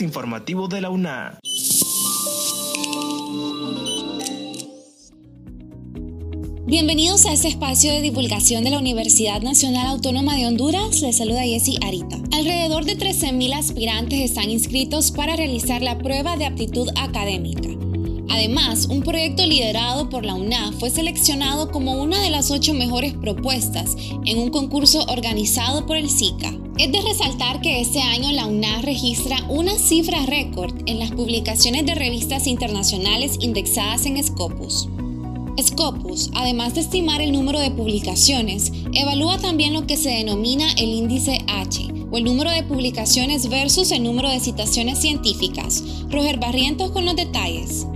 Informativo de la UNA. Bienvenidos a este espacio de divulgación de la Universidad Nacional Autónoma de Honduras. Les saluda Jessy Arita. Alrededor de 13.000 aspirantes están inscritos para realizar la prueba de aptitud académica. Además, un proyecto liderado por la UNA fue seleccionado como una de las ocho mejores propuestas en un concurso organizado por el SICA. Es de resaltar que este año la UNA registra una cifra récord en las publicaciones de revistas internacionales indexadas en Scopus. Scopus, además de estimar el número de publicaciones, evalúa también lo que se denomina el índice H, o el número de publicaciones versus el número de citaciones científicas. Roger Barrientos con los detalles.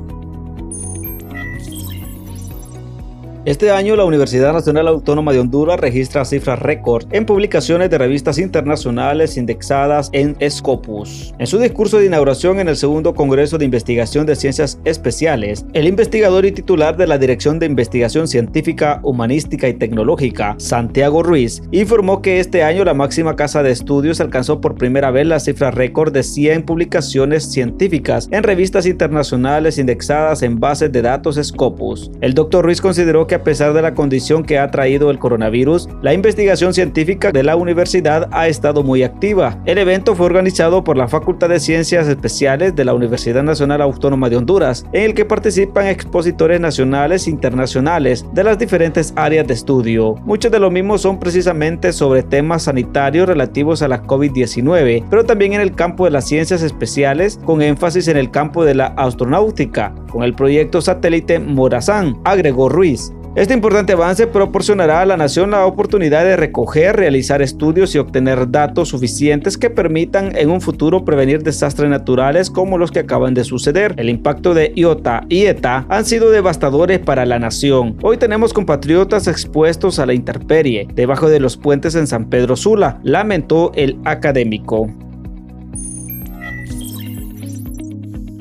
Este año la Universidad Nacional Autónoma de Honduras registra cifras récord en publicaciones de revistas internacionales indexadas en Scopus. En su discurso de inauguración en el segundo Congreso de Investigación de Ciencias Especiales, el investigador y titular de la Dirección de Investigación Científica, Humanística y Tecnológica, Santiago Ruiz, informó que este año la máxima casa de estudios alcanzó por primera vez la cifra récord de 100 publicaciones científicas en revistas internacionales indexadas en bases de datos Scopus. El doctor Ruiz consideró que a pesar de la condición que ha traído el coronavirus, la investigación científica de la universidad ha estado muy activa. El evento fue organizado por la Facultad de Ciencias Especiales de la Universidad Nacional Autónoma de Honduras, en el que participan expositores nacionales e internacionales de las diferentes áreas de estudio. Muchos de los mismos son precisamente sobre temas sanitarios relativos a la COVID-19, pero también en el campo de las ciencias especiales, con énfasis en el campo de la astronáutica, con el proyecto satélite Morazán, agregó Ruiz. Este importante avance proporcionará a la nación la oportunidad de recoger, realizar estudios y obtener datos suficientes que permitan en un futuro prevenir desastres naturales como los que acaban de suceder. El impacto de Iota y ETA han sido devastadores para la nación. Hoy tenemos compatriotas expuestos a la intemperie debajo de los puentes en San Pedro Sula, lamentó el académico.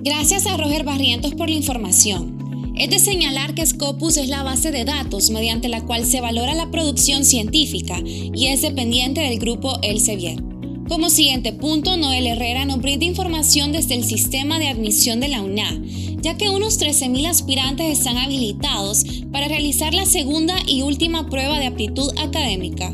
Gracias a Roger Barrientos por la información. Es de señalar que Scopus es la base de datos mediante la cual se valora la producción científica y es dependiente del grupo Elsevier. Como siguiente punto, Noel Herrera nos brinda información desde el sistema de admisión de la UNA, ya que unos 13.000 aspirantes están habilitados para realizar la segunda y última prueba de aptitud académica.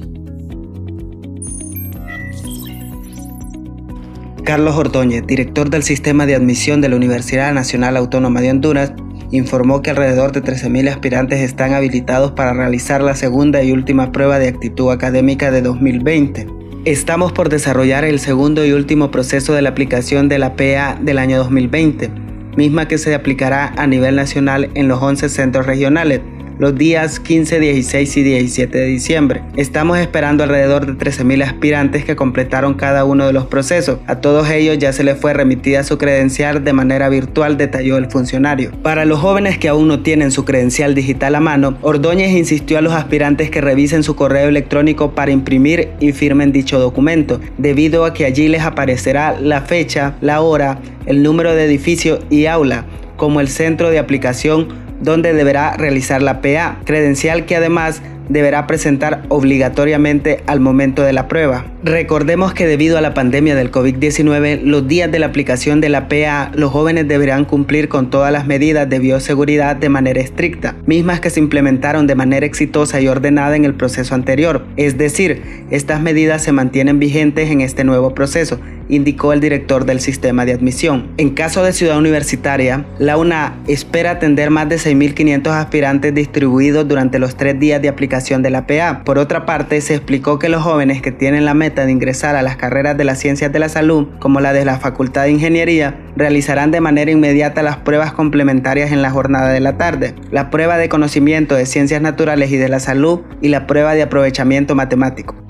Carlos Ordóñez, director del sistema de admisión de la Universidad Nacional Autónoma de Honduras, informó que alrededor de 13.000 aspirantes están habilitados para realizar la segunda y última prueba de actitud académica de 2020. Estamos por desarrollar el segundo y último proceso de la aplicación de la PA del año 2020, misma que se aplicará a nivel nacional en los 11 centros regionales los días 15, 16 y 17 de diciembre. Estamos esperando alrededor de 13.000 aspirantes que completaron cada uno de los procesos. A todos ellos ya se les fue remitida su credencial de manera virtual, detalló el funcionario. Para los jóvenes que aún no tienen su credencial digital a mano, Ordóñez insistió a los aspirantes que revisen su correo electrónico para imprimir y firmen dicho documento, debido a que allí les aparecerá la fecha, la hora, el número de edificio y aula, como el centro de aplicación donde deberá realizar la PA, credencial que además deberá presentar obligatoriamente al momento de la prueba. Recordemos que debido a la pandemia del COVID-19, los días de la aplicación de la PA, los jóvenes deberán cumplir con todas las medidas de bioseguridad de manera estricta, mismas que se implementaron de manera exitosa y ordenada en el proceso anterior. Es decir, estas medidas se mantienen vigentes en este nuevo proceso, indicó el director del sistema de admisión. En caso de ciudad universitaria, la UNA espera atender más de 6.500 aspirantes distribuidos durante los tres días de aplicación de la PA. Por otra parte, se explicó que los jóvenes que tienen la meta de ingresar a las carreras de las ciencias de la salud, como la de la Facultad de Ingeniería, realizarán de manera inmediata las pruebas complementarias en la jornada de la tarde, la prueba de conocimiento de ciencias naturales y de la salud y la prueba de aprovechamiento matemático.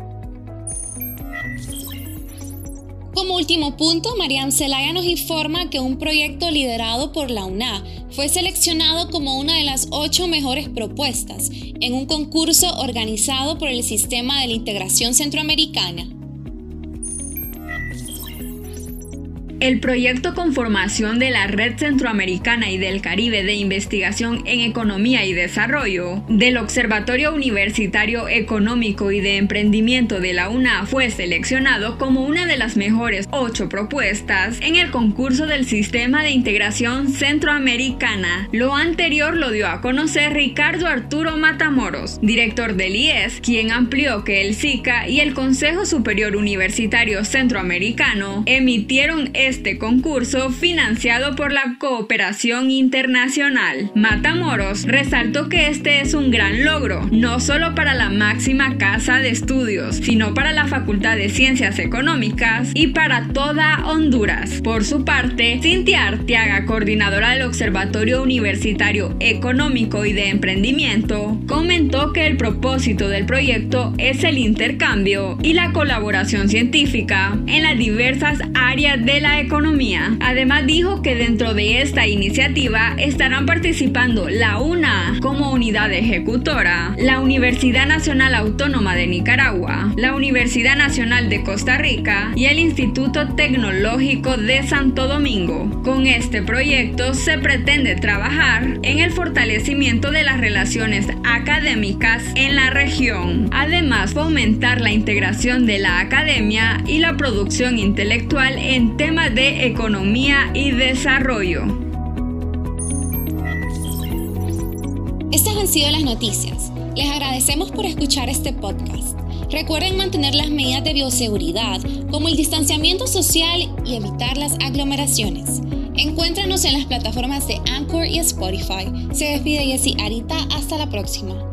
Último punto, Mariam Zelaya nos informa que un proyecto liderado por la UNA fue seleccionado como una de las ocho mejores propuestas en un concurso organizado por el Sistema de la Integración Centroamericana. El proyecto conformación de la Red Centroamericana y del Caribe de Investigación en Economía y Desarrollo del Observatorio Universitario Económico y de Emprendimiento de la UNA fue seleccionado como una de las mejores ocho propuestas en el concurso del Sistema de Integración Centroamericana. Lo anterior lo dio a conocer Ricardo Arturo Matamoros, director del IES, quien amplió que el SICA y el Consejo Superior Universitario Centroamericano emitieron este concurso financiado por la cooperación internacional. Matamoros resaltó que este es un gran logro, no solo para la máxima casa de estudios, sino para la Facultad de Ciencias Económicas y para toda Honduras. Por su parte, Cintia Arteaga, coordinadora del Observatorio Universitario Económico y de Emprendimiento, comentó que el propósito del proyecto es el intercambio y la colaboración científica en las diversas áreas de la economía. Además dijo que dentro de esta iniciativa estarán participando la UNA como unidad ejecutora, la Universidad Nacional Autónoma de Nicaragua, la Universidad Nacional de Costa Rica y el Instituto Tecnológico de Santo Domingo. Con este proyecto se pretende trabajar en el fortalecimiento de las relaciones académicas en la región. Además, fomentar la integración de la academia y la producción intelectual en temas de economía y desarrollo. Estas han sido las noticias. Les agradecemos por escuchar este podcast. Recuerden mantener las medidas de bioseguridad, como el distanciamiento social y evitar las aglomeraciones. Encuéntranos en las plataformas de Anchor y Spotify. Se despide Jessy Arita. Hasta la próxima.